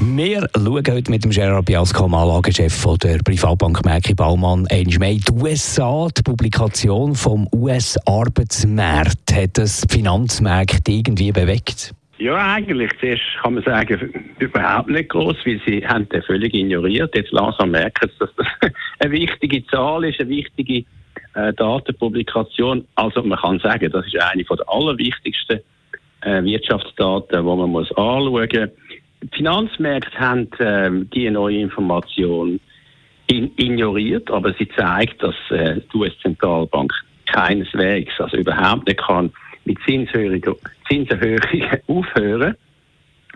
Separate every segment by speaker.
Speaker 1: wir schauen heute mit dem Gerard Biasco, Anlagechef von der Privatbank Merki Baumann, einmal mehr in die USA. Die Publikation vom US-Arbeitsmarkt hat das Finanzmarkt irgendwie bewegt?
Speaker 2: Ja, eigentlich. Zuerst kann man sagen, überhaupt nicht groß, weil sie haben den völlig ignoriert. Jetzt langsam merken sie, dass das eine wichtige Zahl ist, eine wichtige äh, Datenpublikation. Also man kann sagen, das ist eine der allerwichtigsten äh, Wirtschaftsdaten, die man muss anschauen muss. Die Finanzmärkte haben ähm, die neue Information in, ignoriert, aber sie zeigt, dass äh, die US-Zentralbank keineswegs, also überhaupt nicht kann mit Zinserhöhungen aufhören,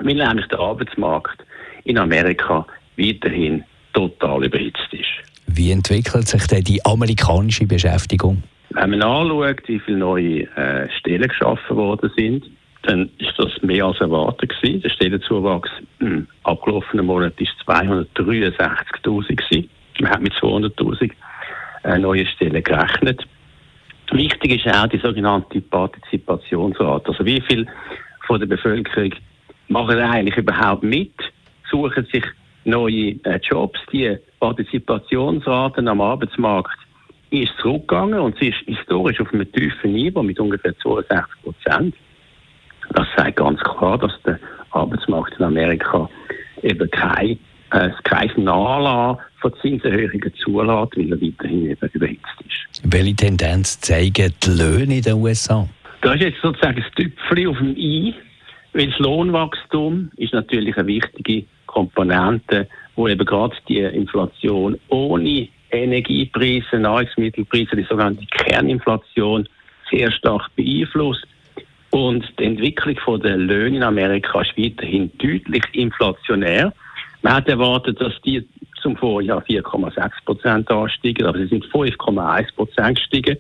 Speaker 2: weil nämlich der Arbeitsmarkt in Amerika weiterhin total überhitzt ist.
Speaker 1: Wie entwickelt sich denn die amerikanische Beschäftigung?
Speaker 2: Wenn man anschaut, wie viele neue äh, Stellen geschaffen worden sind, dann ist das mehr als erwartet gewesen. Der Stellenzuwachs im abgelaufenen Monat war 263.000 gewesen. Man hat mit 200.000 äh, neuen Stellen gerechnet. Wichtig ist auch die sogenannte Partizipationsrate. Also wie viel von der Bevölkerung machen eigentlich überhaupt mit, suchen sich neue äh, Jobs. Die Partizipationsraten am Arbeitsmarkt ist zurückgegangen und sie ist historisch auf einem tiefen Niveau mit ungefähr 62 Prozent. Das sagt ganz klar, dass der Arbeitsmarkt in Amerika eben kein, äh, kein Nachlassen von Zinserhöhungen zulässt, weil er weiterhin eben überhitzt ist.
Speaker 1: Welche Tendenz zeigen die Löhne in den USA?
Speaker 2: Das ist jetzt sozusagen das Tüpfchen auf dem I, weil das Lohnwachstum ist natürlich eine wichtige Komponente, wo eben gerade die Inflation ohne Energiepreise, Nahrungsmittelpreise, die sogenannte Kerninflation, sehr stark beeinflusst. Und die Entwicklung der Löhne in Amerika ist weiterhin deutlich inflationär. Man hat erwartet, dass die zum Vorjahr 4,6 Prozent ansteigen, aber sie sind 5,1 Prozent gestiegen.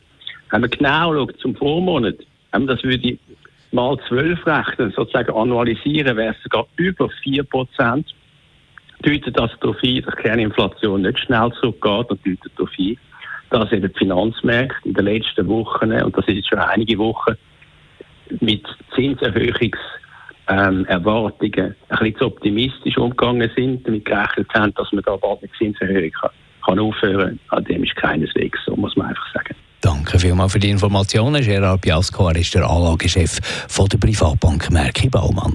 Speaker 2: Wenn man genau schaut zum Vormonat, wenn man das würde mal 12 rechnen, sozusagen annualisieren, wäre es sogar über 4 Prozent. Deutet das darauf ein, dass Kerninflation nicht schnell zurückgeht und deutet darauf ein, dass eben die Finanzmärkte in den letzten Wochen, und das ist jetzt schon einige Wochen, mit Zinserhöhungserwartungen ähm, ein bisschen zu optimistisch umgegangen sind, damit gerechnet haben, dass man da bald mit Zinserhöhung kann, kann aufhören kann. An dem ist keineswegs so, muss man einfach sagen.
Speaker 1: Danke vielmals für die Informationen. Gerard Biasco, er ist der Anlagechef von der Privatbank Merki Baumann.